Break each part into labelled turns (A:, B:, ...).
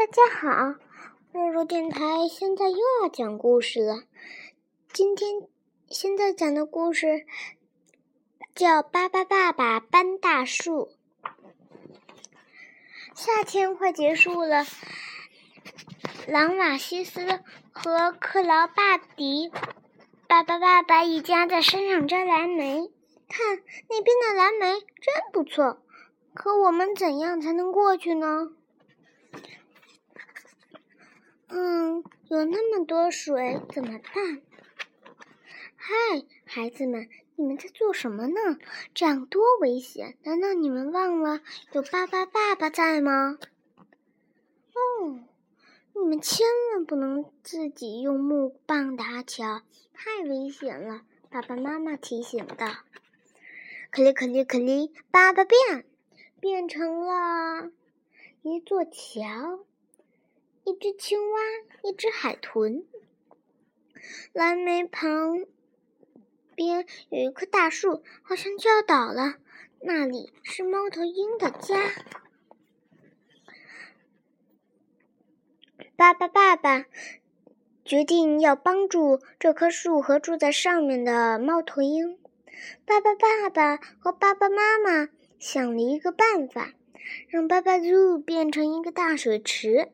A: 大家好，肉肉电台现在又要讲故事了。今天现在讲的故事叫《巴巴爸爸搬大树》。夏天快结束了，朗瓦西斯和克劳巴迪巴巴爸爸一家在山上摘蓝莓。看那边的蓝莓真不错，可我们怎样才能过去呢？嗯，有那么多水怎么办？嗨，孩子们，你们在做什么呢？这样多危险！难道你们忘了有巴巴爸爸在吗？哦，你们千万不能自己用木棒搭桥，太危险了！爸爸妈妈提醒道。可里可里可里，爸爸变，变成了一座桥。一只青蛙，一只海豚。蓝莓旁边有一棵大树，好像就要倒了。那里是猫头鹰的家。爸爸爸爸决定要帮助这棵树和住在上面的猫头鹰。爸爸爸爸和爸爸妈妈想了一个办法，让巴巴猪变成一个大水池。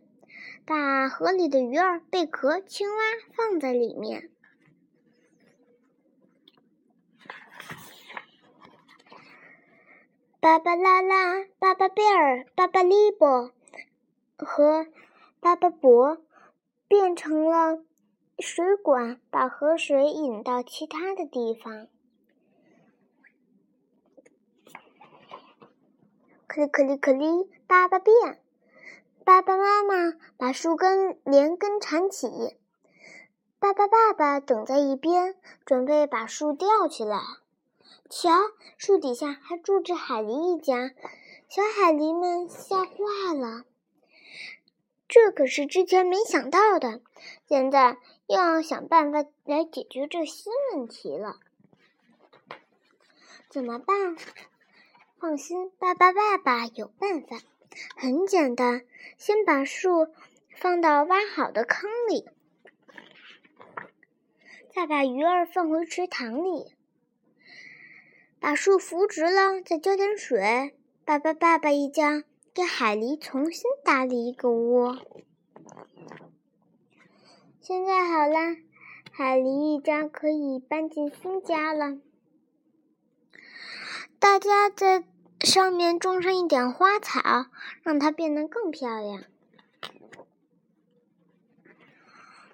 A: 把河里的鱼儿、贝壳、青蛙放在里面。巴巴拉拉、巴巴贝尔、巴巴利波和巴巴伯变成了水管，把河水引到其他的地方。克里克里克里，巴巴变。爸爸妈妈把树根连根缠起，爸爸爸爸等在一边，准备把树吊起来。瞧，树底下还住着海狸一家，小海狸们吓坏了。这可是之前没想到的，现在又要想办法来解决这新问题了。怎么办？放心，爸爸爸爸有办法。很简单，先把树放到挖好的坑里，再把鱼儿放回池塘里，把树扶直了，再浇点水。爸爸、爸爸一家给海狸重新搭了一个窝。现在好了，海狸一家可以搬进新家了。大家在。上面种上一点花草，让它变得更漂亮。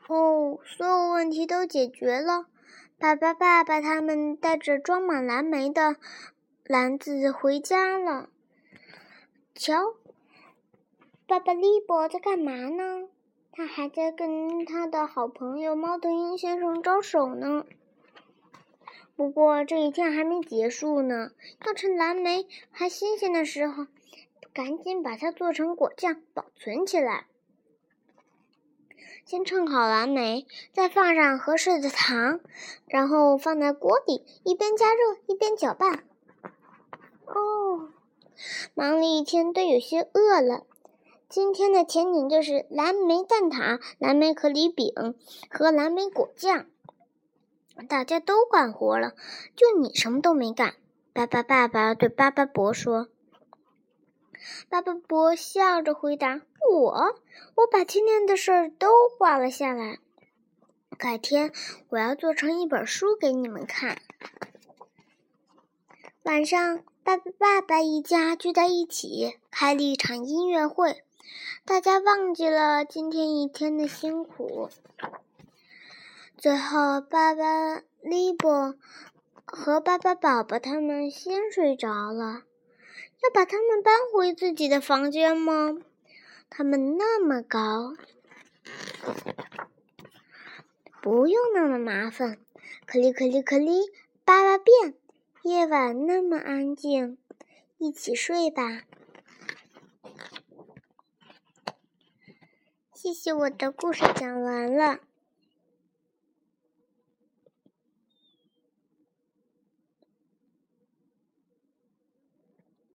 A: 哦，所有问题都解决了。爸爸、爸爸他们带着装满蓝莓的篮子回家了。瞧，爸爸利伯在干嘛呢？他还在跟他的好朋友猫头鹰先生招手呢。不过这一天还没结束呢，要趁蓝莓还新鲜的时候，赶紧把它做成果酱保存起来。先称好蓝莓，再放上合适的糖，然后放在锅里，一边加热一边搅拌。哦，忙了一天都有些饿了。今天的甜点就是蓝莓蛋挞、蓝莓可丽饼和蓝莓果酱。大家都干活了，就你什么都没干。巴巴爸爸对巴巴伯说：“巴巴伯笑着回答：‘我，我把今天的事儿都画了下来。改天我要做成一本书给你们看。’晚上，巴巴爸爸一家聚在一起，开了一场音乐会。大家忘记了今天一天的辛苦。”最后，巴巴利伯和巴巴宝宝他们先睡着了。要把他们搬回自己的房间吗？他们那么高，不用那么麻烦。可里可里可里，巴巴变。夜晚那么安静，一起睡吧。谢谢，我的故事讲完了。